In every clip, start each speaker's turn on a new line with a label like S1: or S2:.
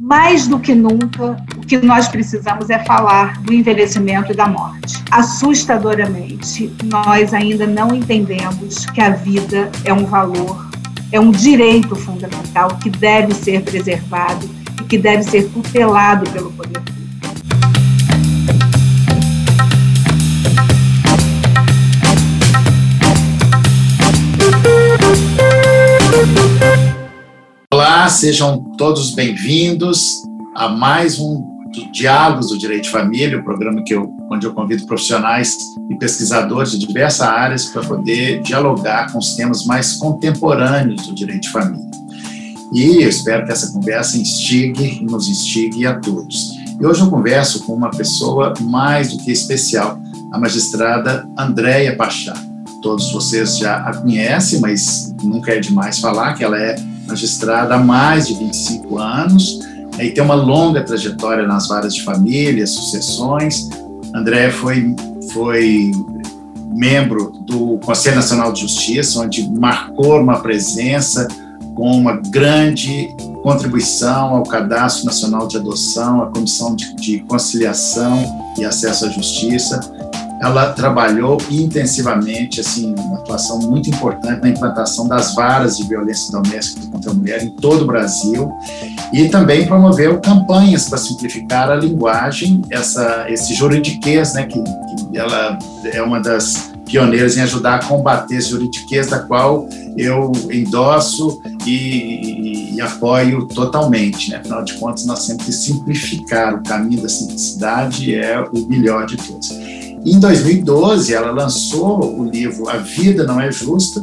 S1: mais do que nunca, o que nós precisamos é falar do envelhecimento e da morte. Assustadoramente, nós ainda não entendemos que a vida é um valor, é um direito fundamental que deve ser preservado e que deve ser tutelado pelo poder público.
S2: Sejam todos bem-vindos a mais um Diálogos do Direito de Família, o programa que eu, onde eu convido profissionais e pesquisadores de diversas áreas para poder dialogar com os temas mais contemporâneos do direito de família. E eu espero que essa conversa instigue, nos instigue a todos. E hoje eu converso com uma pessoa mais do que especial, a magistrada Andréia Pachá. Todos vocês já a conhecem, mas nunca é demais falar que ela é magistrada há mais de 25 anos né, e tem uma longa trajetória nas varas de família, sucessões. André foi, foi membro do Conselho Nacional de Justiça, onde marcou uma presença com uma grande contribuição ao Cadastro Nacional de Adoção, à Comissão de, de Conciliação e Acesso à Justiça ela trabalhou intensivamente, assim, uma atuação muito importante na implantação das varas de violência doméstica contra a mulher em todo o Brasil e também promoveu campanhas para simplificar a linguagem, essa, esse juridiquês, né, que, que ela é uma das pioneiras em ajudar a combater esse juridiquês, da qual eu endosso e, e, e, apoio totalmente. Né? Afinal de contas, nós sempre simplificar o caminho da simplicidade é o melhor de todos. Em 2012, ela lançou o livro A Vida Não É Justa,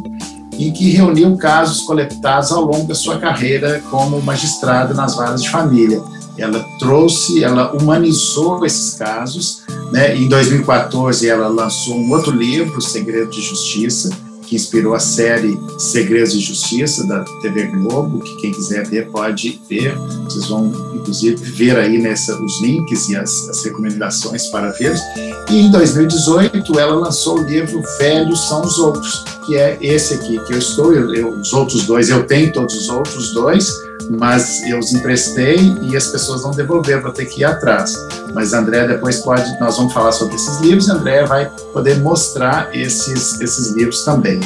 S2: em que reuniu casos coletados ao longo da sua carreira como magistrada nas varas de família. Ela trouxe, ela humanizou esses casos. Né? Em 2014, ela lançou um outro livro, Segredo de Justiça, que inspirou a série Segredos de Justiça da TV Globo, que quem quiser ver pode ver. Vocês vão, inclusive, ver aí nessa, os links e as, as recomendações para ver. E em 2018 ela lançou o livro Velhos São os Outros, que é esse aqui que eu estou. Eu, eu, os outros dois eu tenho, todos os outros dois mas eu os emprestei e as pessoas não devolveram, vou ter que ir atrás. Mas André depois pode, nós vamos falar sobre esses livros, e André vai poder mostrar esses, esses livros também.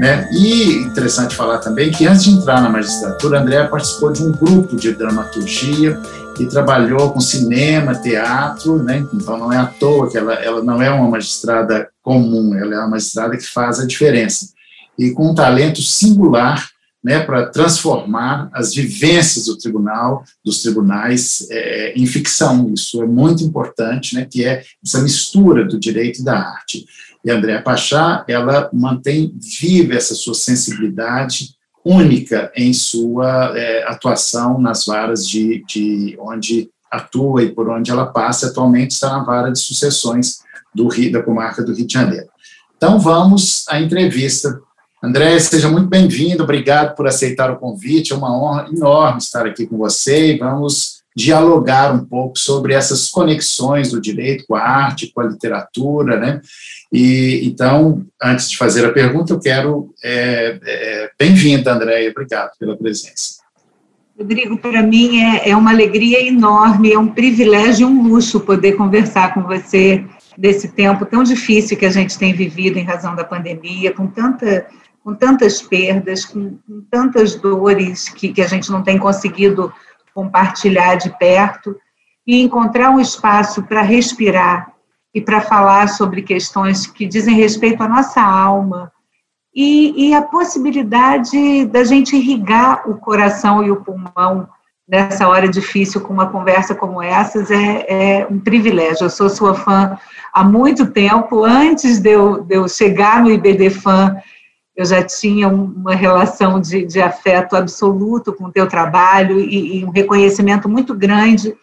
S2: Né? E interessante falar também que antes de entrar na magistratura, André participou de um grupo de dramaturgia e trabalhou com cinema, teatro, né? então não é à toa que ela, ela não é uma magistrada comum, ela é uma magistrada que faz a diferença. E com um talento singular né, para transformar as vivências do tribunal, dos tribunais, é, em ficção. Isso é muito importante, né, que é essa mistura do direito e da arte. E a Andréa Pachá, ela mantém viva essa sua sensibilidade única em sua é, atuação nas varas de, de onde atua e por onde ela passa. Atualmente está na vara de sucessões do Rio, da comarca do Rio de Janeiro. Então, vamos à entrevista André, seja muito bem-vindo, obrigado por aceitar o convite, é uma honra enorme estar aqui com você e vamos dialogar um pouco sobre essas conexões do direito com a arte, com a literatura, né? E então, antes de fazer a pergunta, eu quero é, é, bem-vinda, Andréia, obrigado pela presença.
S1: Rodrigo, para mim é, é uma alegria enorme, é um privilégio e um luxo poder conversar com você desse tempo tão difícil que a gente tem vivido em razão da pandemia, com tanta com tantas perdas, com, com tantas dores que, que a gente não tem conseguido compartilhar de perto, e encontrar um espaço para respirar e para falar sobre questões que dizem respeito à nossa alma, e, e, a possibilidade da gente irrigar o coração e o pulmão nessa hora difícil com uma conversa como essas é, é, um privilégio. Eu sou sua fã há muito tempo, antes de eu, de eu chegar no IBD Fã, eu já tinha uma relação de, de afeto absoluto com o teu trabalho e, e, um reconhecimento muito grande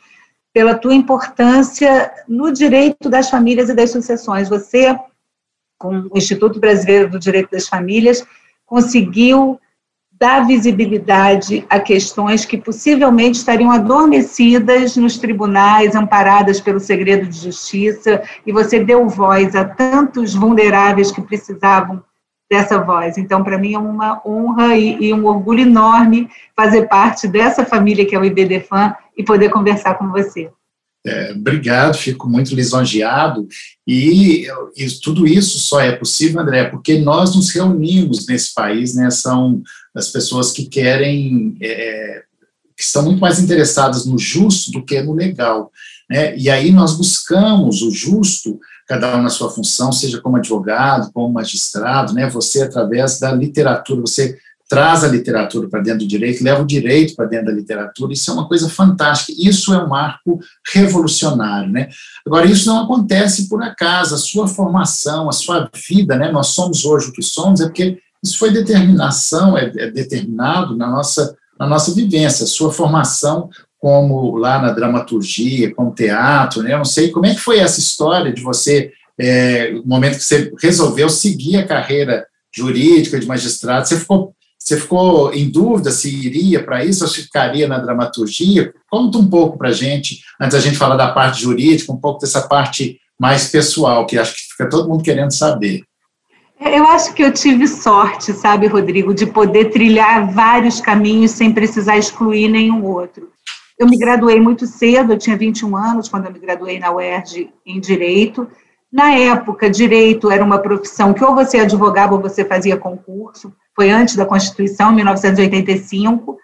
S1: pela tua importância no direito das famílias e das sucessões. Você, com o Instituto Brasileiro do Direito das Famílias, conseguiu dar visibilidade a questões que possivelmente estariam adormecidas nos tribunais, amparadas pelo segredo de justiça, e você deu voz a tantos vulneráveis que precisavam dessa voz. Então, para mim é uma honra e, e, um orgulho enorme fazer parte dessa família que é o IBDFAN e poder conversar com você.
S2: É, obrigado, fico muito lisonjeado. E, e, tudo isso só é possível, André, porque nós nos reunimos nesse país, né? São as pessoas que querem, é, que estão muito mais interessadas no justo do que no legal. Né? E aí nós buscamos o justo, cada um na sua função, seja como advogado, como magistrado, né? Você através da literatura, você traz a literatura para dentro do direito, leva o direito para dentro da literatura, isso é uma coisa fantástica, isso é um marco revolucionário, né? Agora, isso não acontece por acaso, a sua formação, a sua vida, né? Nós somos hoje o que somos, é porque isso foi determinação, é, é determinado na nossa, na nossa vivência, a sua formação como lá na dramaturgia, como teatro, né? Eu não sei como é que foi essa história de você, é, momento que você resolveu seguir a carreira jurídica de magistrado, você ficou você ficou em dúvida se iria para isso ou se ficaria na dramaturgia? Conta um pouco para a gente, antes da gente falar da parte jurídica, um pouco dessa parte mais pessoal, que acho que fica todo mundo querendo saber.
S1: Eu acho que eu tive sorte, sabe, Rodrigo, de poder trilhar vários caminhos sem precisar excluir nenhum outro. Eu me graduei muito cedo, eu tinha 21 anos quando eu me graduei na UERJ em Direito. Na época, Direito era uma profissão que ou você advogava ou você fazia concurso foi antes da Constituição, 1985,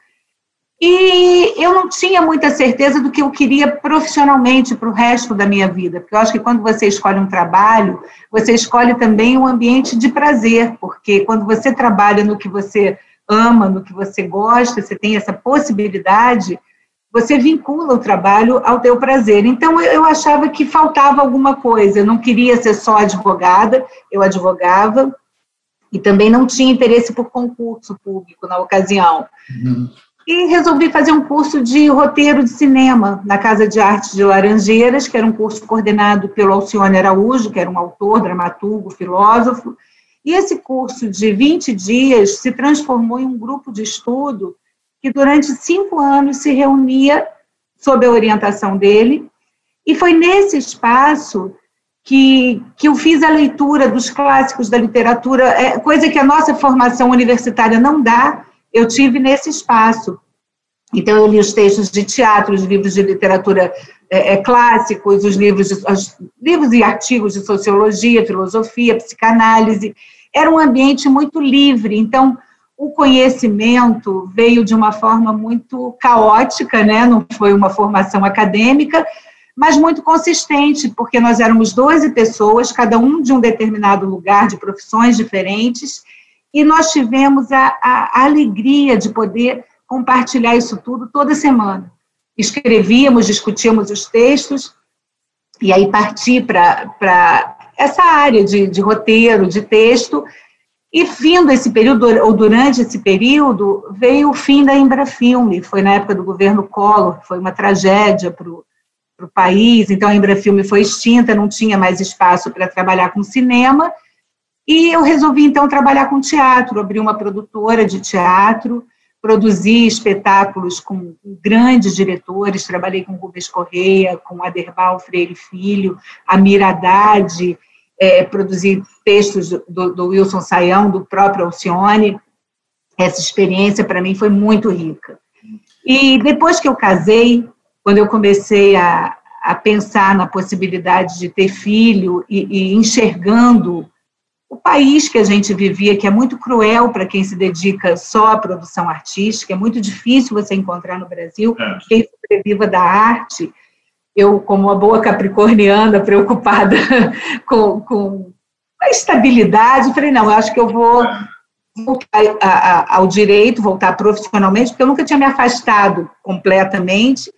S1: e eu não tinha muita certeza do que eu queria profissionalmente para o resto da minha vida, porque eu acho que quando você escolhe um trabalho, você escolhe também um ambiente de prazer, porque quando você trabalha no que você ama, no que você gosta, você tem essa possibilidade, você vincula o trabalho ao teu prazer. Então, eu achava que faltava alguma coisa, eu não queria ser só advogada, eu advogava, e também não tinha interesse por concurso público na ocasião. Uhum. E resolvi fazer um curso de roteiro de cinema na Casa de Arte de Laranjeiras, que era um curso coordenado pelo Alcione Araújo, que era um autor, dramaturgo, filósofo. E esse curso de 20 dias se transformou em um grupo de estudo que durante cinco anos se reunia sob a orientação dele. E foi nesse espaço que, que eu fiz a leitura dos clássicos da literatura, é, coisa que a nossa formação universitária não dá, eu tive nesse espaço. Então, eu li os textos de teatro, os livros de literatura é, é, clássicos, os livros, de, os livros e artigos de sociologia, filosofia, psicanálise. Era um ambiente muito livre, então, o conhecimento veio de uma forma muito caótica, né? não foi uma formação acadêmica, mas muito consistente, porque nós éramos 12 pessoas, cada um de um determinado lugar, de profissões diferentes, e nós tivemos a, a, alegria de poder compartilhar isso tudo toda semana. Escrevíamos, discutíamos os textos, e aí parti para essa área de, de roteiro, de texto, e vindo esse período, ou durante esse período, veio o fim da Embrafilme, foi na época do governo Collor, foi uma tragédia para o país, então a Embrafilme foi extinta, não tinha mais espaço para trabalhar com cinema, e eu resolvi então trabalhar com teatro, abri uma produtora de teatro, produzi espetáculos com grandes diretores, trabalhei com Rubens Correia, com Aderbal Freire Filho, Amir Haddad, é, produzi textos do, do, Wilson Saião, do próprio Alcione, essa experiência para mim foi muito rica. E depois que eu casei, quando eu comecei a, a pensar na possibilidade de ter filho e, e enxergando o país que a gente vivia, que é muito cruel para quem se dedica só à produção artística, é muito difícil você encontrar no Brasil é. quem sobreviva da arte. Eu, como uma boa capricorniana, preocupada com, com a estabilidade, falei, não, eu acho que eu vou voltar ao direito, voltar profissionalmente, porque eu nunca tinha me afastado completamente,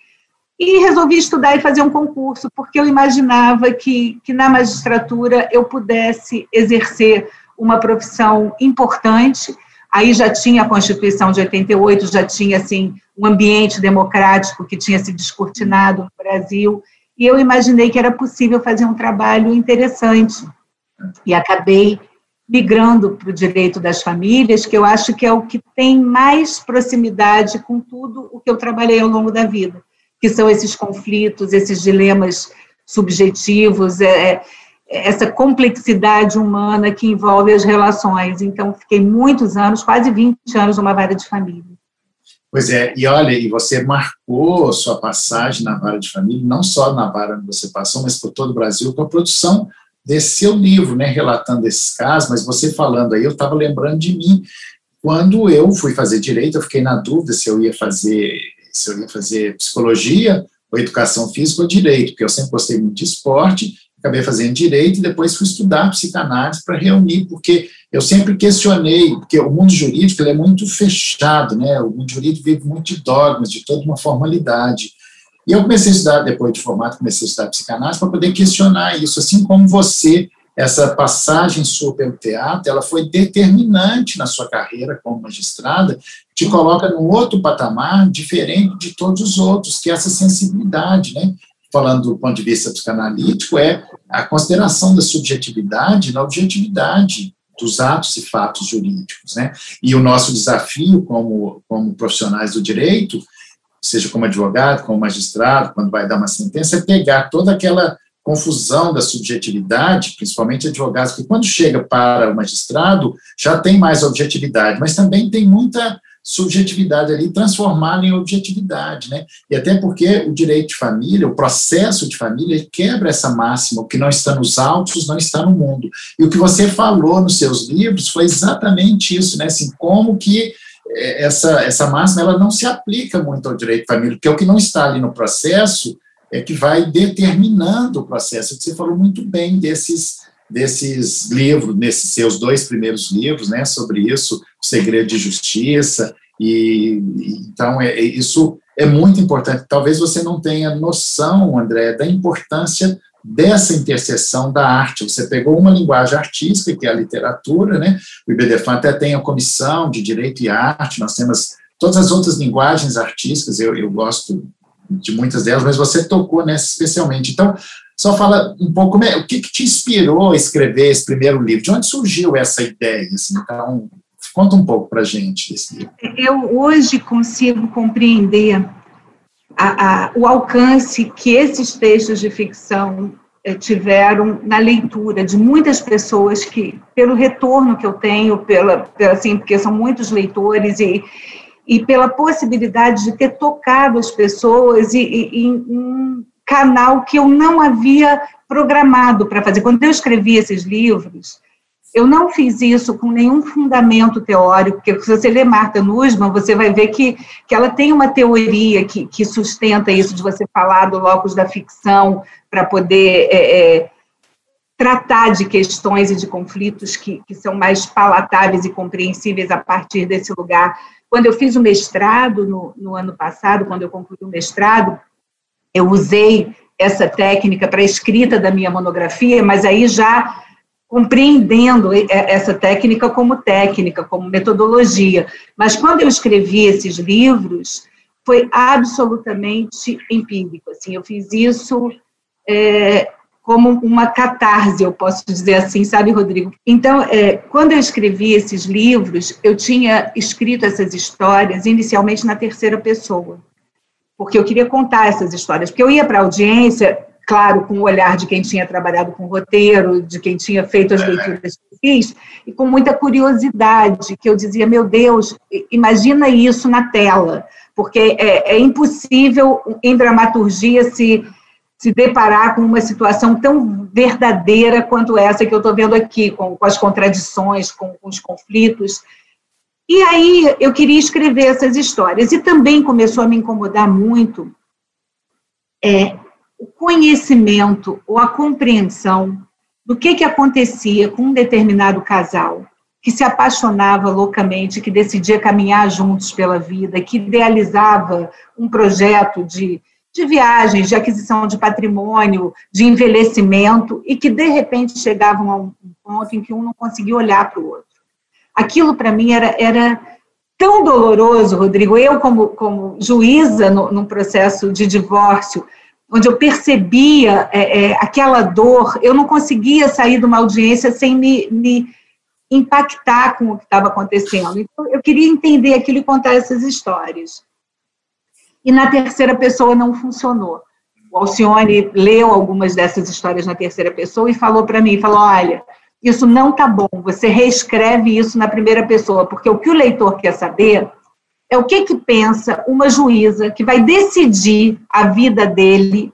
S1: e resolvi estudar e fazer um concurso, porque eu imaginava que, que na magistratura eu pudesse exercer uma profissão importante. Aí já tinha a Constituição de 88, já tinha assim um ambiente democrático que tinha se descortinado no Brasil, e eu imaginei que era possível fazer um trabalho interessante. E acabei migrando para o direito das famílias, que eu acho que é o que tem mais proximidade com tudo o que eu trabalhei ao longo da vida que são esses conflitos, esses dilemas subjetivos, é, é, essa complexidade humana que envolve as relações. Então, fiquei muitos anos, quase 20 anos, numa vara de família.
S2: Pois é, e olha, e você marcou sua passagem na vara de família, não só na vara onde você passou, mas por todo o Brasil, com a produção desse seu livro, né, relatando esses casos, mas você falando aí, eu estava lembrando de mim, quando eu fui fazer direito, eu fiquei na dúvida se eu ia fazer, se eu ia fazer psicologia ou educação física ou direito, porque eu sempre gostei muito de esporte, acabei fazendo direito e depois fui estudar psicanálise para reunir, porque eu sempre questionei, porque o mundo jurídico é muito fechado, né? O mundo jurídico vive muito de dogmas, de toda uma formalidade. E eu comecei a estudar, depois de formado, comecei a estudar psicanálise para poder questionar isso, assim como você, essa passagem sua pelo teatro, ela foi determinante na sua carreira como magistrada, te coloca num outro patamar diferente de todos os outros, que é essa sensibilidade, né? Falando do ponto de vista psicanalítico, é a consideração da subjetividade na objetividade dos atos e fatos jurídicos. Né? E o nosso desafio como, como profissionais do direito, seja como advogado, como magistrado, quando vai dar uma sentença, é pegar toda aquela confusão da subjetividade, principalmente advogados, que quando chega para o magistrado já tem mais objetividade, mas também tem muita subjetividade ali, transformá-la em objetividade, né? E até porque o direito de família, o processo de família, quebra essa máxima, o que não está nos autos não está no mundo. E o que você falou nos seus livros foi exatamente isso, né? Assim, como que eh, essa, essa máxima ela não se aplica muito ao direito de família, porque o que não está ali no processo é que vai determinando o processo. Você falou muito bem desses desses livros, nesses seus dois primeiros livros, né, sobre isso, o segredo de justiça, e então é, é, isso é muito importante. Talvez você não tenha noção, André, da importância dessa interseção da arte. Você pegou uma linguagem artística, que é a literatura, né? O IBDFAN até tem a comissão de direito e arte, nós temos todas as outras linguagens artísticas, eu, eu gosto de muitas delas, mas você tocou nessa especialmente. Então, só fala um pouco, o que, que te inspirou a escrever esse primeiro livro? De onde surgiu essa ideia? Assim, então, conta um pouco para gente desse livro.
S1: Eu hoje consigo compreender a, a, o alcance que esses textos de ficção eh, tiveram na leitura de muitas pessoas que, pelo retorno que eu tenho, pela, pela assim, porque são muitos leitores e, e pela possibilidade de ter tocado as pessoas e, e, em canal que eu não havia programado para fazer. Quando eu escrevi esses livros, eu não fiz isso com nenhum fundamento teórico, porque se você ler Marta Nussmann, você vai ver que, que ela tem uma teoria que, que sustenta isso de você falar do locus da ficção para poder é, é, tratar de questões e de conflitos que, que são mais palatáveis e compreensíveis a partir desse lugar. Quando eu fiz o mestrado no, no ano passado, quando eu concluí o mestrado, eu usei essa técnica para a escrita da minha monografia, mas aí já compreendendo essa técnica como técnica, como metodologia. Mas quando eu escrevi esses livros, foi absolutamente empírico. Assim, eu fiz isso é, como uma catarse, eu posso dizer assim, sabe, Rodrigo? Então, é, quando eu escrevi esses livros, eu tinha escrito essas histórias inicialmente na terceira pessoa porque eu queria contar essas histórias, porque eu ia para a audiência, claro, com o olhar de quem tinha trabalhado com roteiro, de quem tinha feito as leituras que fiz, e com muita curiosidade, que eu dizia, meu Deus, imagina isso na tela, porque é, é impossível em dramaturgia se se deparar com uma situação tão verdadeira quanto essa que eu estou vendo aqui, com, com as contradições, com, com os conflitos. E aí eu queria escrever essas histórias. E também começou a me incomodar muito é, o conhecimento ou a compreensão do que, que acontecia com um determinado casal que se apaixonava loucamente, que decidia caminhar juntos pela vida, que idealizava um projeto de, de viagens, de aquisição de patrimônio, de envelhecimento, e que de repente chegavam a um ponto em que um não conseguia olhar para o outro aquilo para mim era, era tão doloroso, Rodrigo. Eu, como, como juíza no, num processo de divórcio, onde eu percebia é, é, aquela dor, eu não conseguia sair de uma audiência sem me, me impactar com o que estava acontecendo. Então, eu queria entender aquilo e contar essas histórias. E na terceira pessoa não funcionou. O Alcione leu algumas dessas histórias na terceira pessoa e falou para mim, falou, olha, isso não está bom. Você reescreve isso na primeira pessoa, porque o que o leitor quer saber é o que que pensa uma juíza que vai decidir a vida dele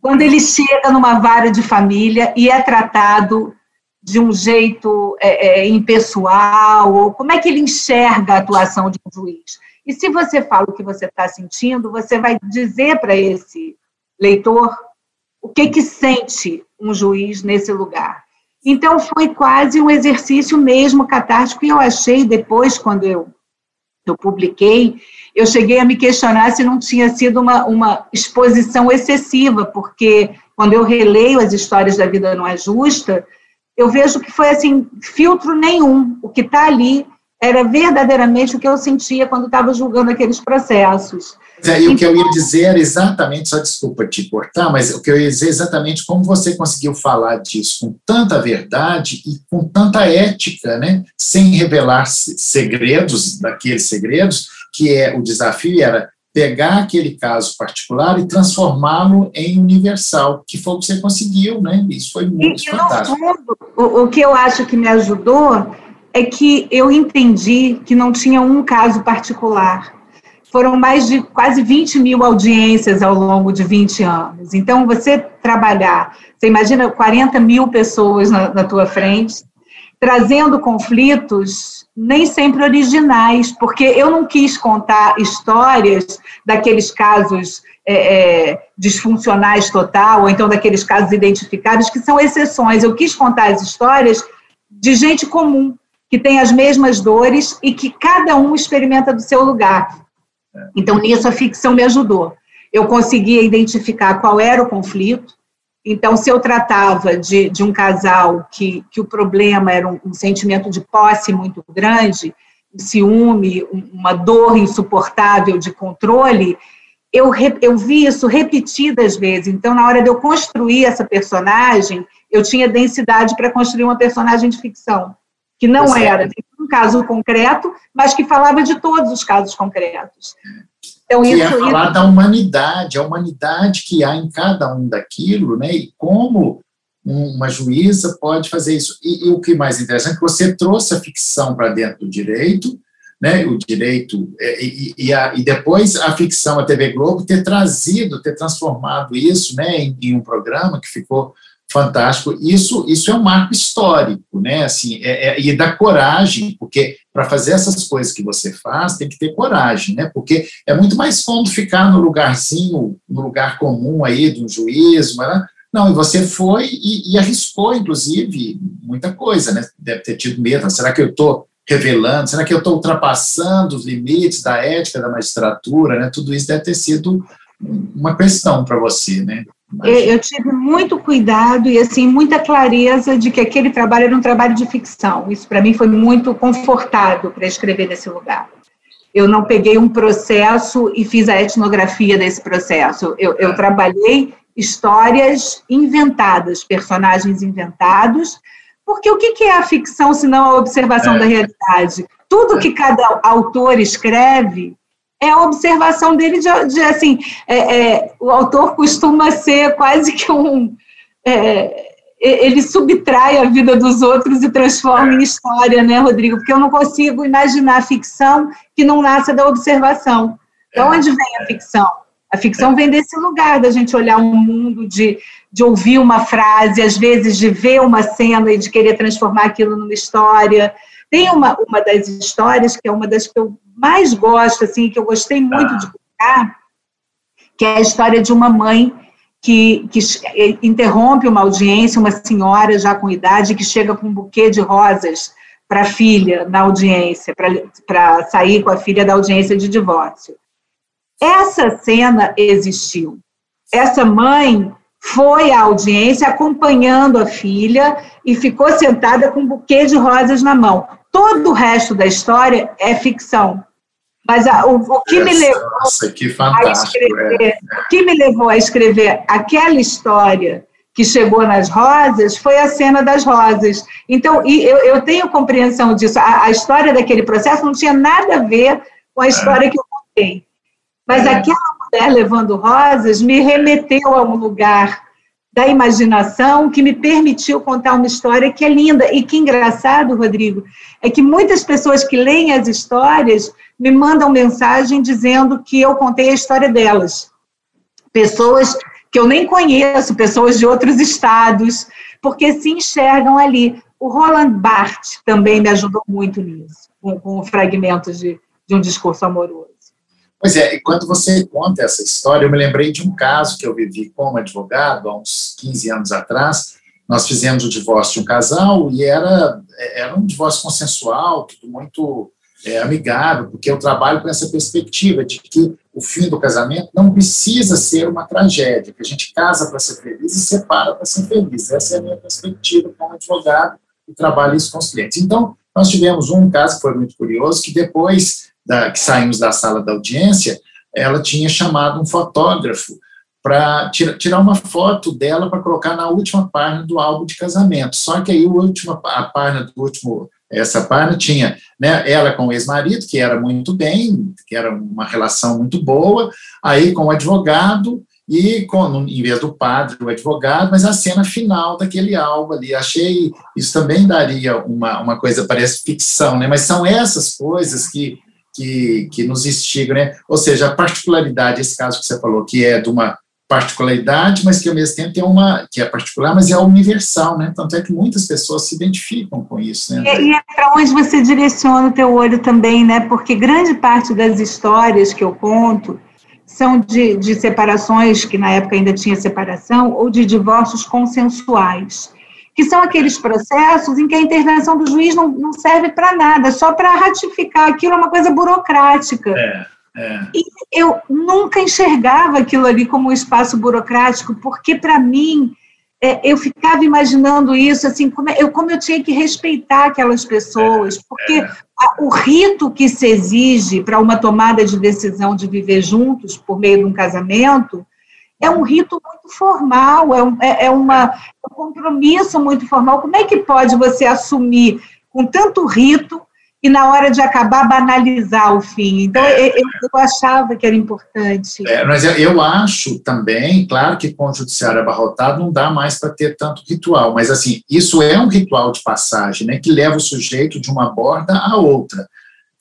S1: quando ele chega numa vara de família e é tratado de um jeito é, é, impessoal, ou como é que ele enxerga a atuação de um juiz. E se você fala o que você está sentindo, você vai dizer para esse leitor o que que sente um juiz nesse lugar. Então foi quase um exercício mesmo catártico e eu achei depois quando eu eu publiquei, eu cheguei a me questionar se não tinha sido uma, uma exposição excessiva, porque quando eu releio as histórias da vida não é justa, eu vejo que foi assim, filtro nenhum. O que está ali era verdadeiramente o que eu sentia quando estava julgando aqueles processos.
S2: É, e o que eu ia dizer era exatamente, só desculpa te cortar, mas o que eu ia dizer é exatamente como você conseguiu falar disso com tanta verdade e com tanta ética, né, sem revelar segredos daqueles segredos, que é o desafio era pegar aquele caso particular e transformá-lo em universal, que foi o que você conseguiu, né? Isso foi muito e, fantástico.
S1: Fundo, o, o que eu acho que me ajudou é que eu entendi que não tinha um caso particular. Foram mais de quase 20 mil audiências ao longo de 20 anos. Então, você trabalhar, você imagina 40 mil pessoas na, na tua frente, trazendo conflitos nem sempre originais, porque eu não quis contar histórias daqueles casos é, é, disfuncionais total, ou então daqueles casos identificados, que são exceções. Eu quis contar as histórias de gente comum, que tem as mesmas dores e que cada um experimenta do seu lugar. Então, nisso, a ficção me ajudou. Eu conseguia identificar qual era o conflito. Então, se eu tratava de, de um casal que, que o problema era um, um sentimento de posse muito grande, um ciúme, uma dor insuportável de controle, eu, eu vi isso repetidas vezes. Então, na hora de eu construir essa personagem, eu tinha densidade para construir uma personagem de ficção que não era de um caso concreto, mas que falava de todos os casos concretos.
S2: Então, que é isso, é falar isso... da humanidade, a humanidade que há em cada um daquilo, né? E como uma juíza pode fazer isso. E, e o que mais interessante é que você trouxe a ficção para dentro do direito, né? O direito é, e, e, a, e, depois a ficção, a TV Globo ter trazido, ter transformado isso, né? Em, em um programa que ficou fantástico. Isso, isso é um marco histórico, né? Assim, é, é, e da coragem, porque para fazer essas coisas que você faz, tem que ter coragem, né? Porque é muito mais cômodo ficar no lugarzinho, no lugar comum aí de um juízo, mas, não, e você foi e, e, arriscou, inclusive, muita coisa, né? Deve ter tido medo. Será que eu estou revelando? Será que eu estou ultrapassando os limites da ética da magistratura? Né? Tudo isso deve ter sido uma questão para você, né?
S1: Eu tive muito cuidado e assim muita clareza de que aquele trabalho era um trabalho de ficção. Isso para mim foi muito confortável para escrever nesse lugar. Eu não peguei um processo e fiz a etnografia desse processo. Eu, eu trabalhei histórias inventadas, personagens inventados, porque o que é a ficção se não a observação é. da realidade? Tudo que cada autor escreve é a observação dele de, de assim, é, é, o autor costuma ser quase que um, é, ele subtrai a vida dos outros e transforma em história, né, Rodrigo? Porque eu não consigo imaginar ficção que não nasça da observação. De onde vem a ficção? A ficção vem desse lugar, da gente olhar um mundo, de, de ouvir uma frase, às vezes de ver uma cena e de querer transformar aquilo numa história. Tem uma, uma das histórias, que é uma das que eu mais gosto, assim, que eu gostei muito de contar, que é a história de uma mãe que, que interrompe uma audiência, uma senhora já com idade, que chega com um buquê de rosas para a filha na audiência, para sair com a filha da audiência de divórcio. Essa cena existiu. Essa mãe foi à audiência acompanhando a filha e ficou sentada com um buquê de rosas na mão. Todo o resto da história é ficção. Mas a, o, o, que me levou
S2: nossa, que a
S1: escrever, é. o que me levou a escrever aquela história que chegou nas rosas foi a cena das rosas. Então, eu, eu tenho compreensão disso. A, a, história daquele processo não tinha nada a ver com a história é. que eu contei. Mas é. aquela mulher levando rosas me remeteu a um lugar da imaginação que me permitiu contar uma história que é linda. E que engraçado, Rodrigo, é que muitas pessoas que leem as histórias me mandam mensagem dizendo que eu contei a história delas. Pessoas que eu nem conheço, pessoas de outros estados, porque se enxergam ali. O Roland Barthes também me ajudou muito nisso, com, com fragmentos de, de um discurso amoroso.
S2: Pois é, e quando você conta essa história, eu me lembrei de um caso que eu vivi como advogado há uns 15 anos atrás. Nós fizemos o divórcio de um casal e era, era um divórcio consensual, tudo muito é, amigável, porque eu trabalho com essa perspectiva de que o fim do casamento não precisa ser uma tragédia, que a gente casa para ser feliz e separa para ser feliz. Essa é a minha perspectiva como advogado e trabalho isso com os clientes. Então, nós tivemos um caso que foi muito curioso, que depois da, que saímos da sala da audiência, ela tinha chamado um fotógrafo para tira, tirar uma foto dela para colocar na última página do álbum de casamento. Só que aí última a página do último essa página tinha né, ela com o ex-marido, que era muito bem, que era uma relação muito boa, aí com o advogado e com, em vez do padre, o advogado, mas a cena final daquele álbum ali. Achei, isso também daria uma, uma coisa, parece ficção, né? Mas são essas coisas que que, que nos instiga, né? Ou seja, a particularidade, esse caso que você falou, que é de uma particularidade, mas que ao mesmo tempo tem uma, que é particular, mas é universal, né? Tanto é que muitas pessoas se identificam com isso, né?
S1: E, e é para onde você direciona o teu olho também, né? Porque grande parte das histórias que eu conto são de, de separações, que na época ainda tinha separação, ou de divórcios consensuais que são aqueles processos em que a intervenção do juiz não, não serve para nada, só para ratificar aquilo, é uma coisa burocrática. É, é. E eu nunca enxergava aquilo ali como um espaço burocrático, porque para mim é, eu ficava imaginando isso, assim, como eu, como eu tinha que respeitar aquelas pessoas, porque é. a, o rito que se exige para uma tomada de decisão de viver juntos por meio de um casamento é um rito muito formal, é, um, é, é uma, um compromisso muito formal. Como é que pode você assumir com tanto rito e na hora de acabar banalizar o fim. Então, é, eu, eu, achava que era importante.
S2: É, mas eu acho também, claro que com o judiciário abarrotado não dá mais para ter tanto ritual, mas assim, isso é um ritual de passagem, né, que leva o sujeito de uma borda a outra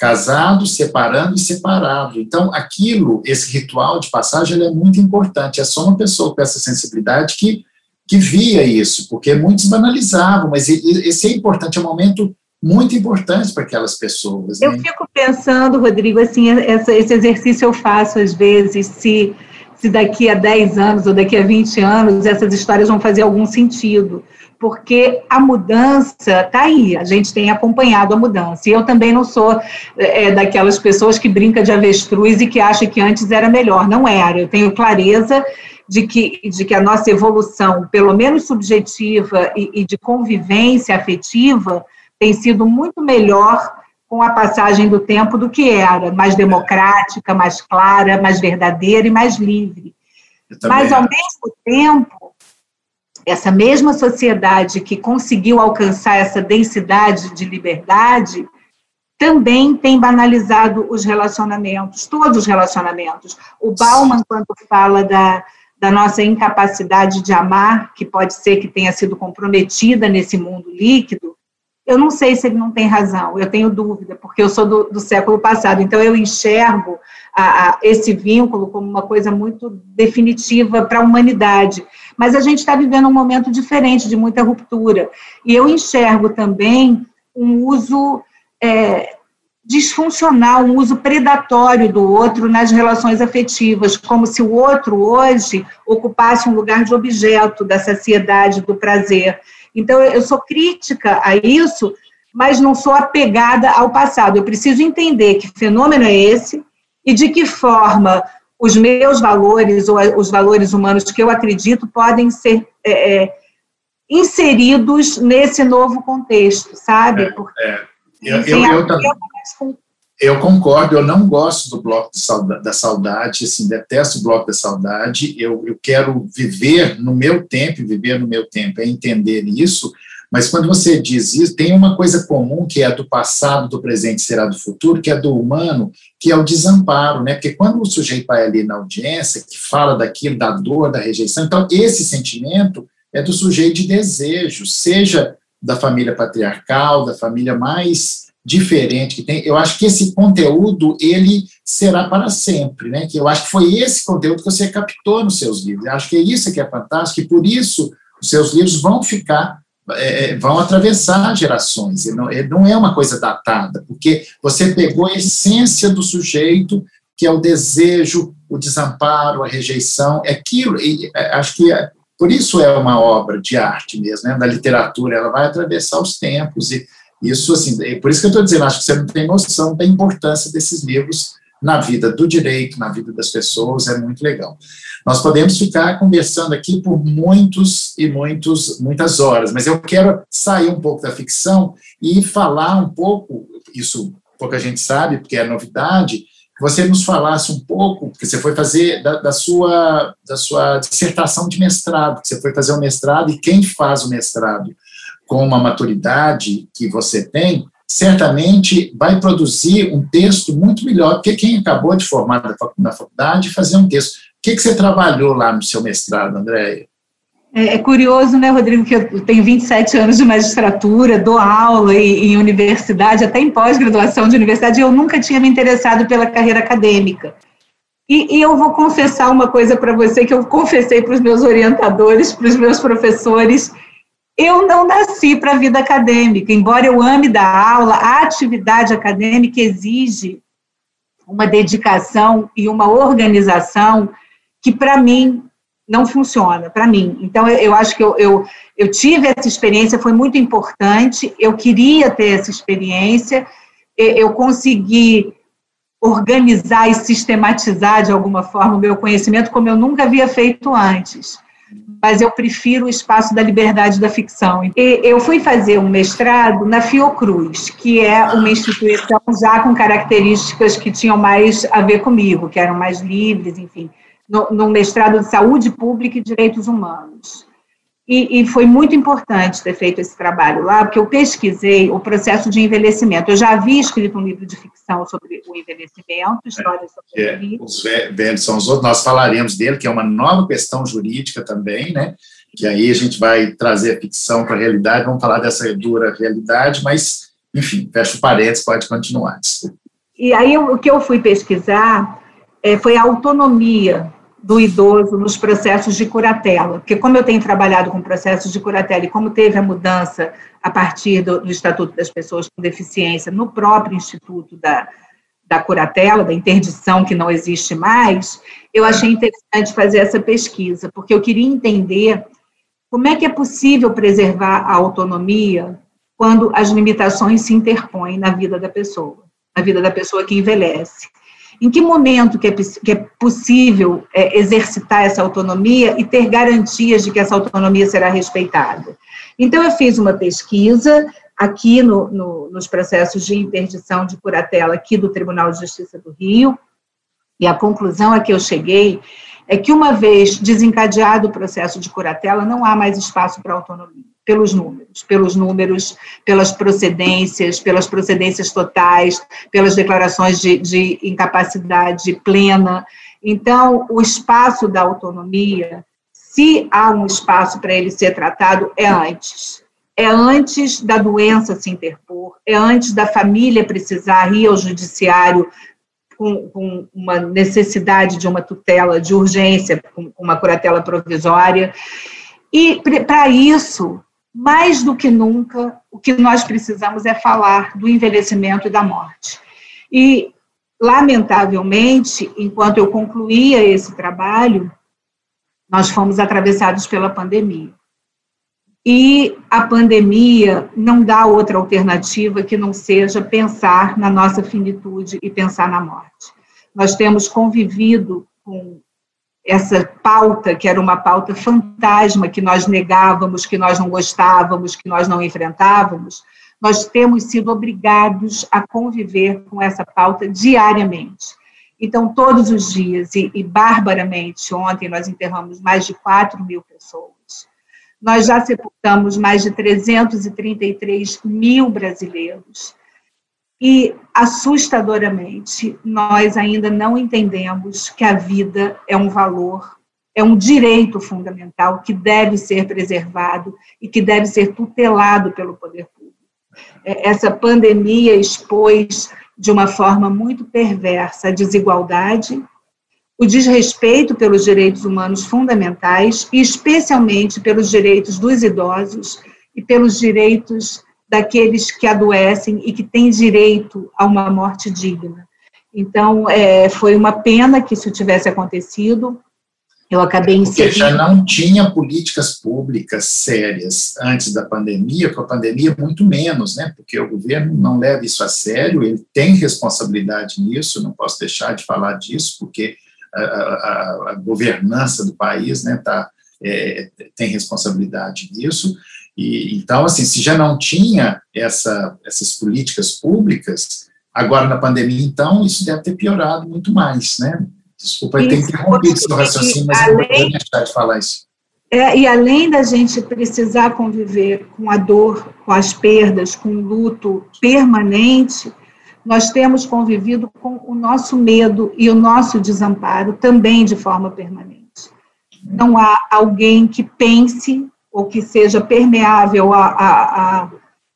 S2: casado, separando e separado. Então, aquilo, esse ritual de passagem, ele é muito importante. É só uma pessoa com essa sensibilidade que, que via isso, porque muitos banalizavam, mas esse é importante, é um momento muito importante para aquelas pessoas.
S1: Né? Eu fico pensando, Rodrigo, assim, essa, esse exercício eu faço às vezes, se, se daqui a 10 anos ou daqui a 20 anos essas histórias vão fazer algum sentido porque a mudança está aí, a gente tem acompanhado a mudança. E eu também não sou é, daquelas pessoas que brinca de avestruz e que acha que antes era melhor. Não era. Eu tenho clareza de que, de que a nossa evolução, pelo menos subjetiva e, e de convivência afetiva, tem sido muito melhor com a passagem do tempo do que era, mais democrática, mais clara, mais verdadeira e mais livre. Mas, ao mesmo tempo, essa mesma sociedade que conseguiu alcançar essa densidade de liberdade também tem banalizado os relacionamentos, todos os relacionamentos. O Bauman, quando fala da, da nossa incapacidade de amar, que pode ser que tenha sido comprometida nesse mundo líquido, eu não sei se ele não tem razão, eu tenho dúvida, porque eu sou do, do século passado, então eu enxergo a, a, esse vínculo como uma coisa muito definitiva para a humanidade. Mas a gente está vivendo um momento diferente, de muita ruptura. E eu enxergo também um uso é, disfuncional, um uso predatório do outro nas relações afetivas, como se o outro hoje ocupasse um lugar de objeto da saciedade, do prazer. Então, eu sou crítica a isso, mas não sou apegada ao passado. Eu preciso entender que fenômeno é esse e de que forma os meus valores ou os valores humanos que eu acredito podem ser é, é, inseridos nesse novo contexto, sabe?
S2: Porque, é, eu, eu, eu, eu, eu, concordo, eu não gosto do bloco da saudade, assim, detesto o bloco da saudade, eu, eu quero viver no meu tempo, viver no meu tempo, é entender isso, Mas quando você diz isso, tem uma coisa comum que é do passado, do presente será do futuro, que é do humano, que é o desamparo, né? Porque quando o sujeito vai ali na audiência, que fala daquilo, da dor, da rejeição, então esse sentimento é do sujeito de desejo, seja da família patriarcal, da família mais diferente que tem. Eu acho que esse conteúdo ele será para sempre, né? Que eu acho que foi esse conteúdo que você captou nos seus livros. Eu acho que é isso que é fantástico e por isso os seus livros vão ficar é, é vão atravessar gerações, não, não é uma coisa datada, porque você pegou a essência do sujeito, que é o desejo, o desamparo, a rejeição, é aquilo, e é, acho que é, por isso é uma obra de arte mesmo, né, da literatura, ela vai atravessar os tempos, e isso, assim, é por isso que eu estou dizendo, acho que você não tem noção da importância desses livros na vida do direito, na vida das pessoas, é muito legal. Nós podemos ficar conversando aqui por muitos e muitos, muitas horas, mas eu quero sair um pouco da ficção e falar um pouco, isso pouca gente sabe, porque é novidade, você nos falasse um pouco, que você foi fazer da, da, sua, da sua dissertação de mestrado, que você foi fazer o mestrado, e quem faz o mestrado com uma maturidade que você tem, certamente vai produzir um texto muito melhor do que quem acabou de formar na faculdade fazer um texto. O que, que você trabalhou lá no seu mestrado, Andréia?
S1: É, é, curioso, né, Rodrigo, que eu tenho 27 anos de magistratura, dou aula em, em universidade, até em pós-graduação de universidade, e eu nunca tinha me interessado pela carreira acadêmica. E, e eu vou confessar uma coisa para você que eu confessei para os meus orientadores, para os meus professores, eu não nasci para a vida acadêmica, embora eu ame dar aula, a atividade acadêmica exige uma dedicação e uma organização que, para mim, não funciona, para mim. Então, eu, eu acho que eu, eu, eu, tive essa experiência, foi muito importante, eu queria ter essa experiência, eu consegui organizar e sistematizar, de alguma forma, o meu conhecimento como eu nunca havia feito antes mas eu prefiro o espaço da liberdade da ficção. E eu fui fazer um mestrado na Fiocruz, que é uma instituição já com características que tinham mais a ver comigo, que eram mais livres, enfim, no, no mestrado de saúde pública e direitos humanos. E, e, foi muito importante ter feito esse trabalho lá, porque eu pesquisei o processo de envelhecimento. Eu já havia escrito um livro de ficção sobre o envelhecimento, histórias sobre
S2: é, o Os velhos são os outros, nós falaremos dele, que é uma nova questão jurídica também, né? Que aí a gente vai trazer a ficção para a realidade, vamos falar dessa dura realidade, mas, enfim, fecha o parênteses, pode continuar.
S1: E aí o que eu fui pesquisar é, foi a autonomia do idoso nos processos de curatela, porque como eu tenho trabalhado com processos de curatela e como teve a mudança a partir do, do Estatuto das Pessoas com Deficiência no próprio Instituto da, da curatela, da interdição que não existe mais, eu achei interessante fazer essa pesquisa, porque eu queria entender como é que é possível preservar a autonomia quando as limitações se interpõem na vida da pessoa, na vida da pessoa que envelhece. Em que momento que é, que é possível é, exercitar essa autonomia e ter garantias de que essa autonomia será respeitada? Então, eu fiz uma pesquisa aqui no, no, nos processos de interdição de curatela aqui do Tribunal de Justiça do Rio, e a conclusão a que eu cheguei é que, uma vez desencadeado o processo de curatela, não há mais espaço para autonomia pelos números, pelos números, pelas procedências, pelas procedências totais, pelas declarações de, de incapacidade plena. Então, o espaço da autonomia, se há um espaço para ele ser tratado, é antes. É antes da doença se interpor, é antes da família precisar ir ao judiciário com, com uma necessidade de uma tutela de urgência, com uma curatela provisória. E para isso, mais do que nunca, o que nós precisamos é falar do envelhecimento e da morte. E, lamentavelmente, enquanto eu concluía esse trabalho, nós fomos atravessados pela pandemia. E a pandemia não dá outra alternativa que não seja pensar na nossa finitude e pensar na morte. Nós temos convivido com essa pauta, que era uma pauta fantasma, que nós negávamos, que nós não gostávamos, que nós não enfrentávamos, nós temos sido obrigados a conviver com essa pauta diariamente. Então, todos os dias, e, e barbaramente, ontem nós enterramos mais de 4 mil pessoas, Nós já sepultamos mais de 333 mil brasileiros. E, assustadoramente, nós ainda não entendemos que a vida é um valor, é um direito fundamental que deve ser preservado e que deve ser tutelado pelo poder público. É, essa pandemia expôs de uma forma muito perversa a desigualdade, o desrespeito pelos direitos humanos fundamentais, e especialmente pelos direitos dos idosos e pelos direitos daqueles que adoecem e que têm direito a uma morte digna. Então, é, foi uma pena que isso tivesse acontecido. Eu acabei.
S2: Porque já não tinha políticas públicas sérias antes da pandemia, com a pandemia muito menos, né? Porque o governo não leva isso a sério, ele tem responsabilidade nisso, não posso deixar de falar disso, porque a, a, a governança do país, né, tá, é, tem responsabilidade nisso, e, então, assim, se já não tinha essa, essas políticas públicas, agora na pandemia, então, isso deve ter piorado muito mais, né? Desculpa, eu tenho interrompido seu raciocínio, mas além, eu vou deixar de falar isso.
S1: É, e além da gente precisar conviver com a dor, com as perdas, com o luto permanente, nós temos convivido com o nosso medo e o nosso desamparo também de forma permanente. Não há alguém que pense ou que seja permeável a, a, a,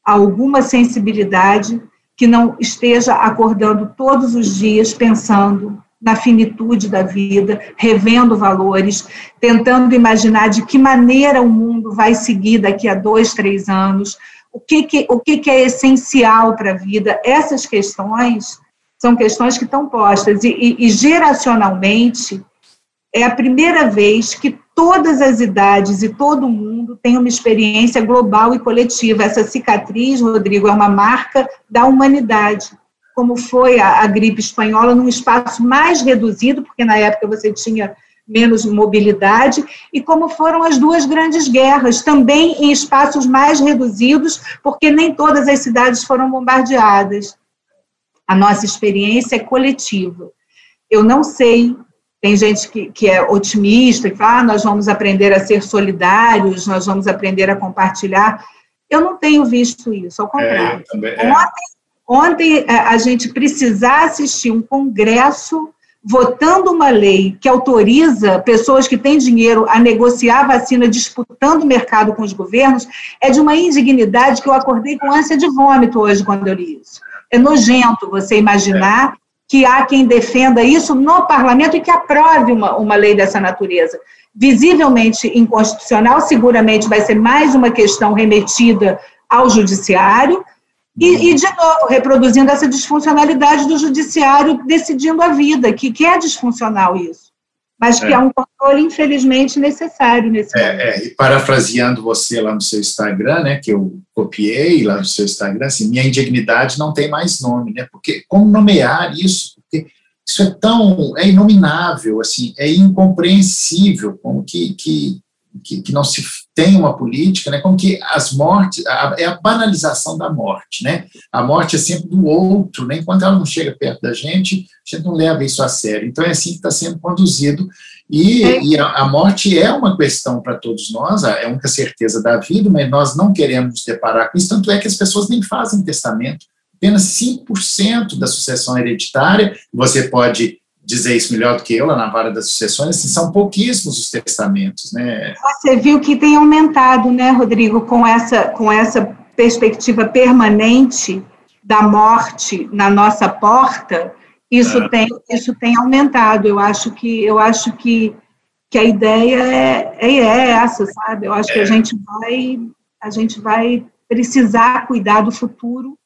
S1: alguma sensibilidade que não esteja acordando todos os dias pensando na finitude da vida, revendo valores, tentando imaginar de que maneira o mundo vai seguir daqui a dois, três anos, o que, que, o que, que é essencial para a vida. Essas questões são questões que estão postas, e, e, e geracionalmente é a primeira vez que todas as idades e todo mundo tem uma experiência global e coletiva. Essa cicatriz, Rodrigo, é uma marca da humanidade como foi a, a, gripe espanhola, num espaço mais reduzido, porque na época você tinha menos mobilidade, e como foram as duas grandes guerras, também em espaços mais reduzidos, porque nem todas as cidades foram bombardeadas. A nossa experiência é coletiva. Eu não sei, tem gente que, que é otimista, que fala, ah, nós vamos aprender a ser solidários, nós vamos aprender a compartilhar. Eu não tenho visto isso, ao é, contrário. É, também, é. Ontem Ontem é, a gente precisar assistir um congresso votando uma lei que autoriza pessoas que têm dinheiro a negociar a vacina disputando o mercado com os governos, é de uma indignidade que eu acordei com ânsia de vômito hoje quando eu li isso. É nojento você imaginar que há quem defenda isso no parlamento e que aprove uma, uma lei dessa natureza. Visivelmente inconstitucional, seguramente vai ser mais uma questão remetida ao judiciário, e, e, de novo, reproduzindo essa disfuncionalidade do judiciário decidindo a vida, que, que é disfuncional isso, mas que é, é um controle, infelizmente, necessário nesse
S2: é, momento. É, e parafraseando você lá no seu Instagram, né, que eu copiei lá no seu Instagram, assim, minha indignidade não tem mais nome, né, porque como nomear isso? Porque isso é tão, é inominável, assim, é incompreensível, como que, que que, que, não se tem uma política, né, como que as mortes, a, é a banalização da morte, né, a morte é sempre do outro, né, enquanto ela não chega perto da gente, a gente não leva isso a sério, então é assim que está sendo conduzido, e, é. e a, a, morte é uma questão para todos nós, é a única certeza da vida, mas nós não queremos nos deparar com isso, tanto é que as pessoas nem fazem testamento, apenas 5% da sucessão hereditária, você pode dizer isso melhor do que eu, lá na vara das sucessões, assim, são pouquíssimos os testamentos, né?
S1: Você viu que tem aumentado, né, Rodrigo, com essa, com essa perspectiva permanente da morte na nossa porta, isso, é. tem, isso tem aumentado. Eu acho que, eu acho que, que a ideia é, é, é essa, sabe? Eu acho é. que a é. gente vai, a gente vai precisar cuidar do futuro,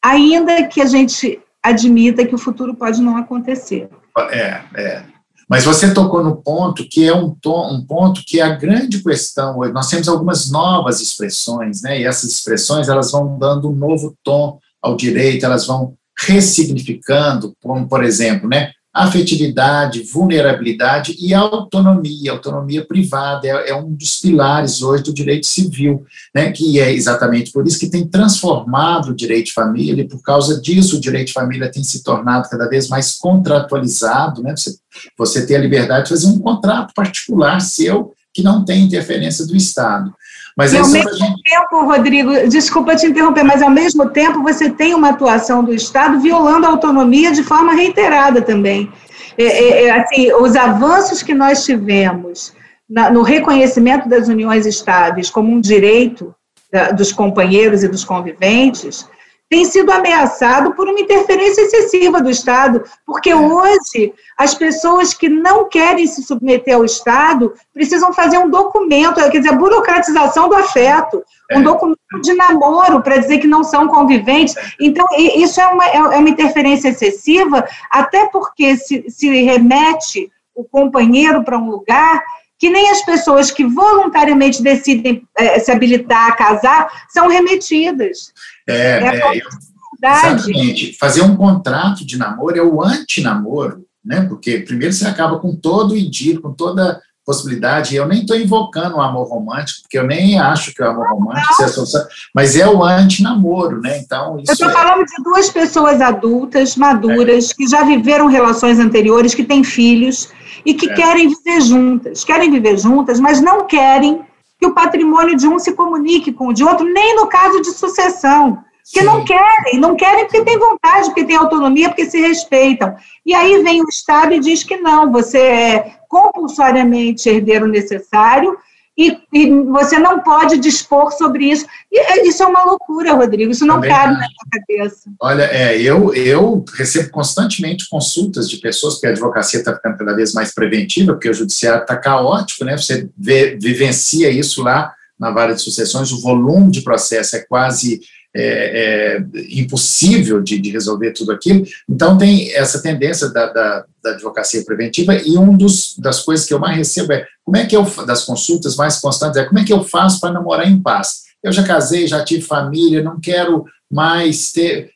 S1: ainda que a gente admita que o futuro pode não acontecer.
S2: É, é. Mas você tocou no ponto que é um, tom, um ponto que é a grande questão. Nós temos algumas novas expressões, né? E essas expressões elas vão dando um novo tom ao direito, elas vão ressignificando, como por exemplo, né? Afetividade, vulnerabilidade e autonomia, autonomia privada, é, é, um dos pilares hoje do direito civil, né, que é exatamente por isso que tem transformado o direito de família, e por causa disso o direito de família tem se tornado cada vez mais contratualizado, né, você, você ter a liberdade de fazer um contrato particular seu que não tem interferência do Estado.
S1: Mas e ao mesmo gente... tempo, Rodrigo, desculpa te interromper, mas ao mesmo tempo você tem uma atuação do Estado violando a autonomia de forma reiterada também. É, é, é assim, os avanços que nós tivemos na, no reconhecimento das uniões estáveis como um direito da, dos companheiros e dos conviventes tem sido ameaçado por uma interferência excessiva do Estado, porque é. hoje as pessoas que não querem se submeter ao Estado precisam fazer um documento, quer dizer, a burocratização do afeto, um é. documento de namoro para dizer que não são conviventes. Então, isso é uma, é, é uma interferência excessiva, até porque se, se remete o companheiro para um lugar que nem as pessoas que voluntariamente decidem é, se habilitar a casar são remetidas.
S2: É, é, é exatamente. Fazer um contrato de namoro é o antinamoro, né? Porque primeiro você acaba com todo o indício, com toda possibilidade. Eu nem estou invocando o amor romântico, porque eu nem acho que o amor romântico seja solução, mas é o antinamoro, né? Então,
S1: isso Eu estou é... falando de duas pessoas adultas, maduras, é. que já viveram relações anteriores, que têm filhos e que é. querem viver juntas. Querem viver juntas, mas não querem que o patrimônio de um se comunique com o de outro, nem no caso de sucessão. Porque Sim. não querem, não querem porque têm vontade, porque têm autonomia, porque se respeitam. E aí vem o Estado e diz que não, você é compulsoriamente herdeiro necessário e, e, você não pode dispor sobre isso. E isso é uma loucura, Rodrigo, isso não Também cabe na sua cabeça.
S2: Olha, é, eu, eu recebo constantemente consultas de pessoas, porque a advocacia está ficando cada vez mais preventiva, porque o judiciário está caótico, né? Você vê, vivencia isso lá na vara de sucessões, o volume de processo é quase é, é, impossível de, de, resolver tudo aquilo. Então, tem essa tendência da, da, da advocacia preventiva, e uma das coisas que eu mais recebo é como é que eu, das consultas mais constantes, é como é que eu faço para namorar em paz? Eu já casei, já tive família, não quero mais ter.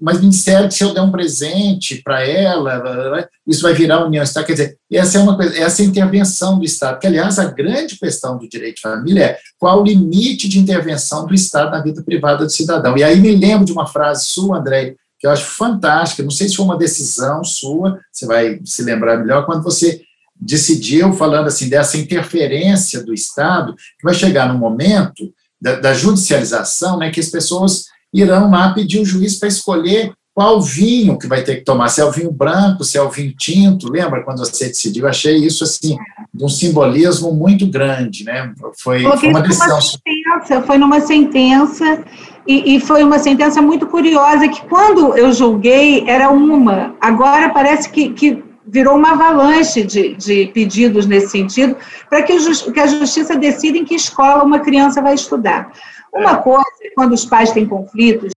S2: Mas me que se eu der um presente para ela, isso vai virar união Estado. Quer dizer, essa é uma coisa, essa é intervenção do Estado, que, aliás, a grande questão do direito de família é qual o limite de intervenção do Estado na vida privada do cidadão. E aí me lembro de uma frase sua, André, que eu acho fantástica, não sei se foi uma decisão sua, você vai se lembrar melhor, quando você decidiu, falando assim, dessa interferência do Estado, que vai chegar no momento da, da judicialização, né, que as pessoas irão lá pedir o juiz para escolher qual vinho que vai ter que tomar, se é o vinho branco, se é o vinho tinto, lembra quando você decidiu? Achei isso, assim, de um simbolismo muito grande, né? Foi, foi uma decisão.
S1: Sentença, foi numa sentença, e, e, foi uma sentença muito curiosa, que quando eu julguei, era uma, agora parece que, que virou uma avalanche de, de pedidos nesse sentido, para que, que a justiça decida em que escola uma criança vai estudar. Uma coisa, quando os pais têm conflitos,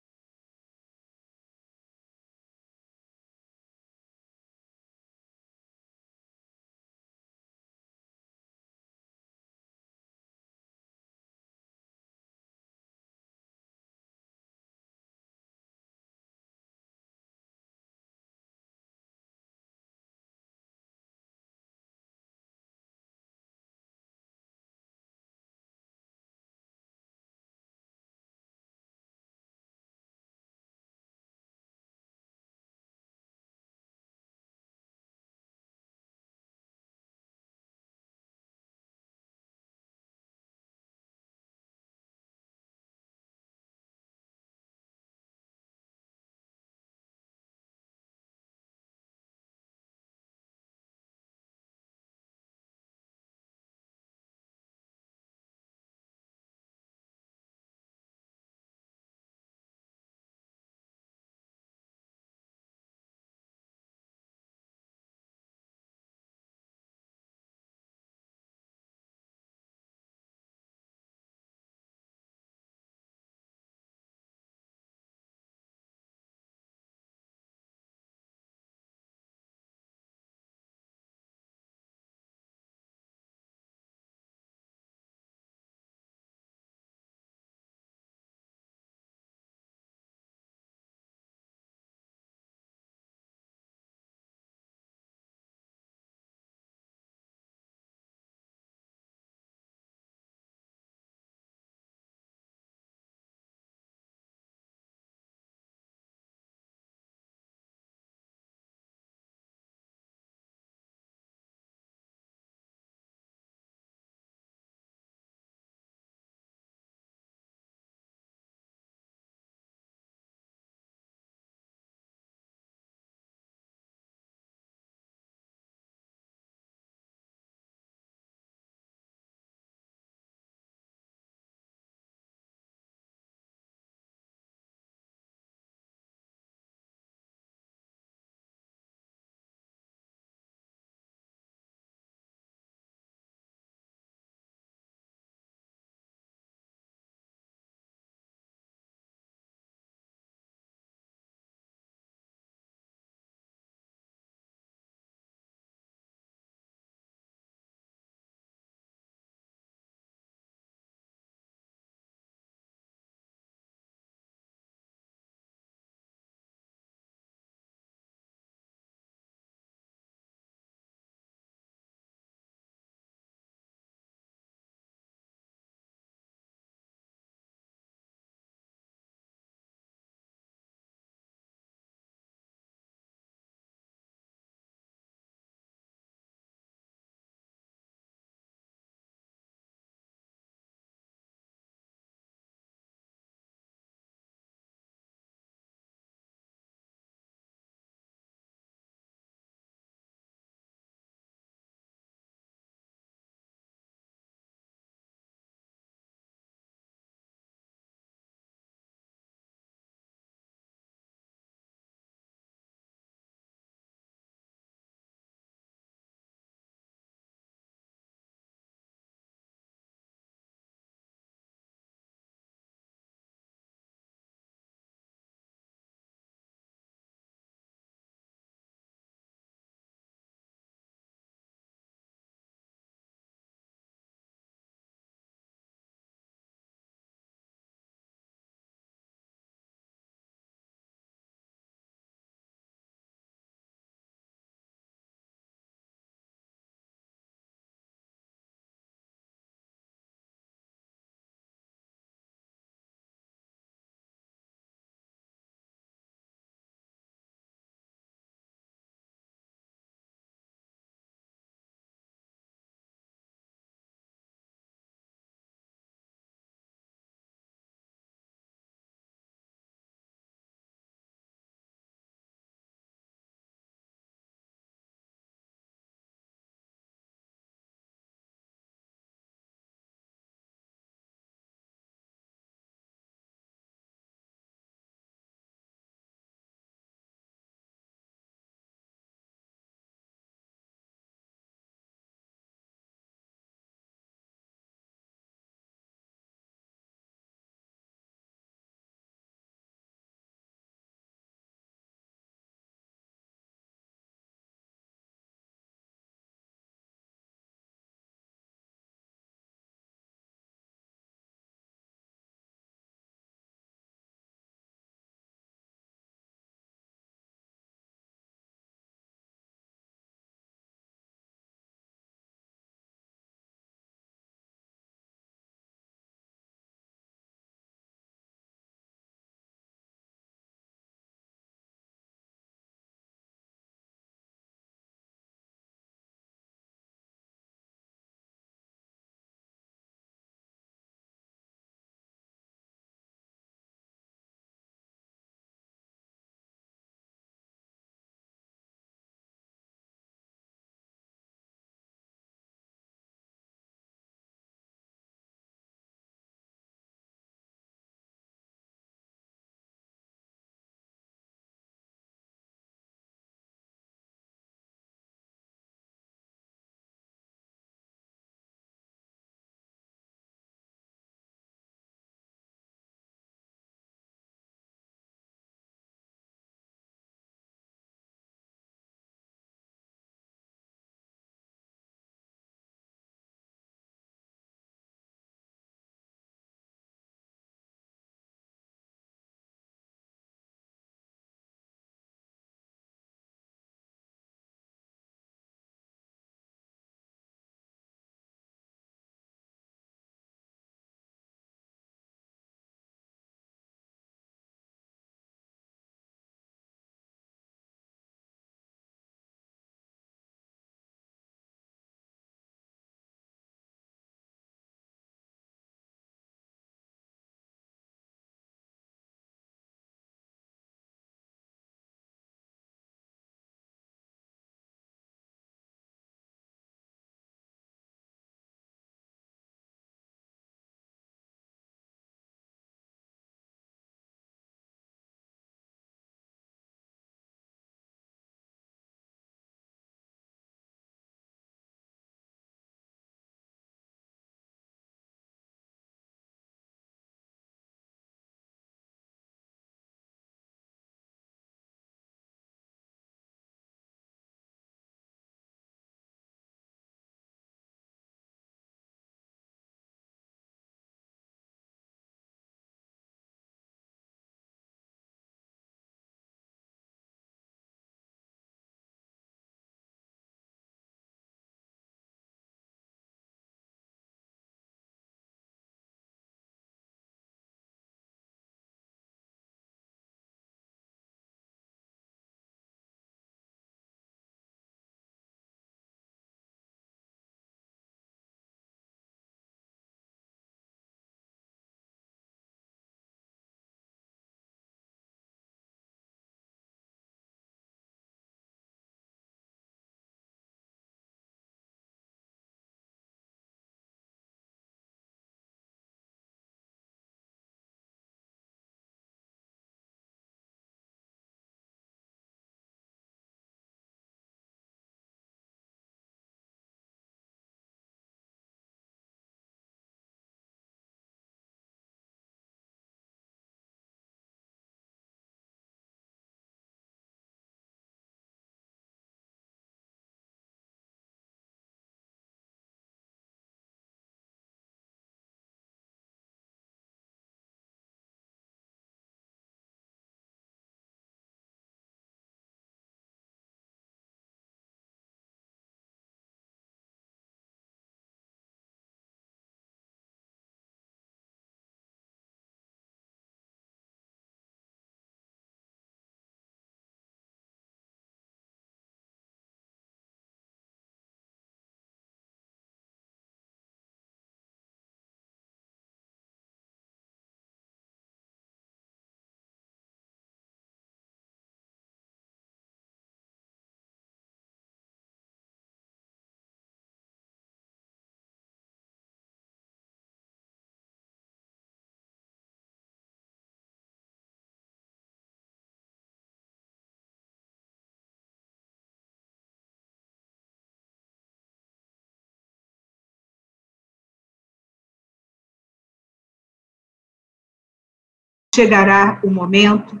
S1: chegará o momento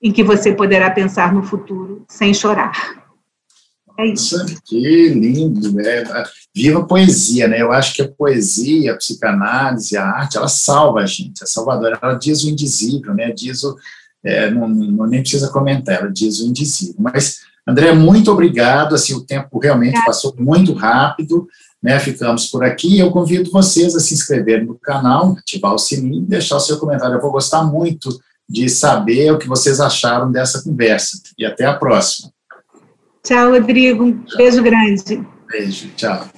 S1: em que você poderá pensar no futuro sem chorar.
S2: É isso. Que lindo, né? Viva a poesia, né? Eu acho que a poesia, a psicanálise, a arte, ela salva a gente, é salvadora. Ela diz o indizível, né? Diz o, é, não, não, nem precisa comentar, ela diz o indizível. Mas, André, muito obrigado, assim, o tempo realmente passou muito rápido, né? Ficamos por aqui. Eu convido vocês a se inscreverem no canal, ativar o sininho e deixar o seu comentário. Eu vou gostar muito de saber o que vocês acharam dessa conversa. E até a próxima.
S1: Tchau, Rodrigo. Um beijo grande.
S2: Beijo, tchau.